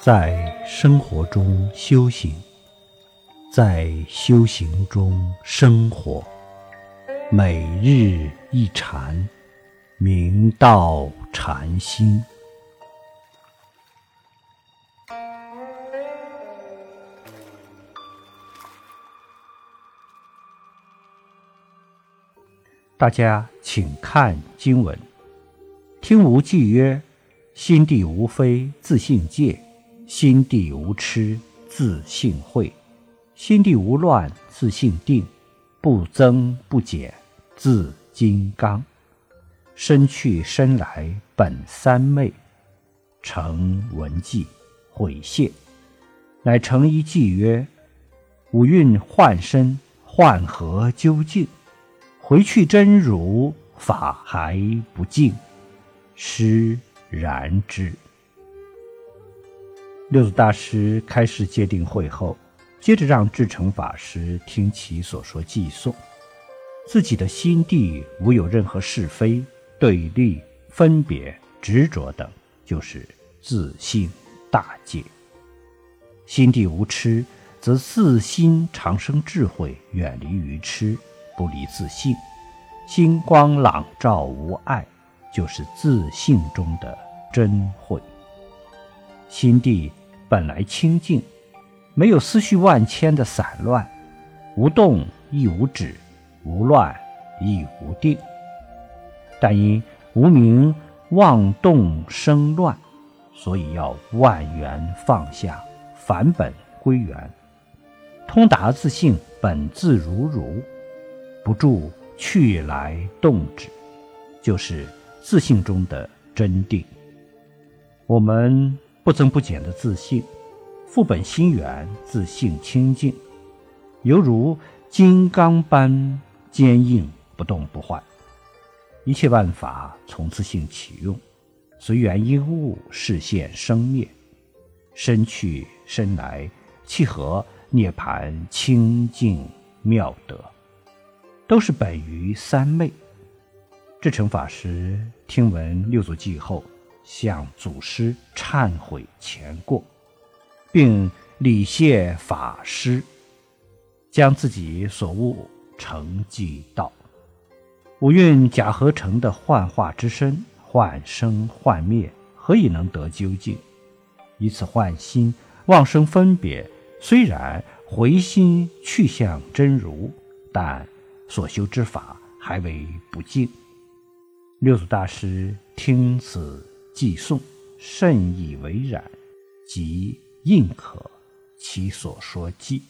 在生活中修行，在修行中生活，每日一禅，明道禅心。大家请看经文：听无忌曰：“心地无非，自性戒。”心地无痴，自性慧；心地无乱，自性定；不增不减，自金刚。身去身来，本三昧。成文记，毁谢，乃成一偈曰：“五蕴幻身，幻何究竟？回去真如，法还不净。师然之。”六祖大师开示戒定慧后，接着让智成法师听其所说偈颂。自己的心地无有任何是非、对立、分别、执着等，就是自性大戒。心地无痴，则自心常生智慧，远离愚痴，不离自性，心光朗照无碍，就是自性中的真慧。心地。本来清净，没有思绪万千的散乱，无动亦无止，无乱亦无定。但因无名妄动生乱，所以要万缘放下，返本归元，通达自性本自如如，不住去来动止，就是自性中的真定。我们。不增不减的自信，复本心源，自性清净，犹如金刚般坚硬不动不坏。一切万法从自性起用，随缘因物视现生灭，身去身来，契合涅盘清净妙德，都是本于三昧。智成法师听闻六祖偈后。向祖师忏悔前过，并礼谢法师，将自己所悟成记道：五蕴假合成的幻化之身，幻生幻灭，何以能得究竟？以此幻心妄生分别，虽然回心去向真如，但所修之法还为不净。六祖大师听此。寄诵甚以为然，即应可其所说记。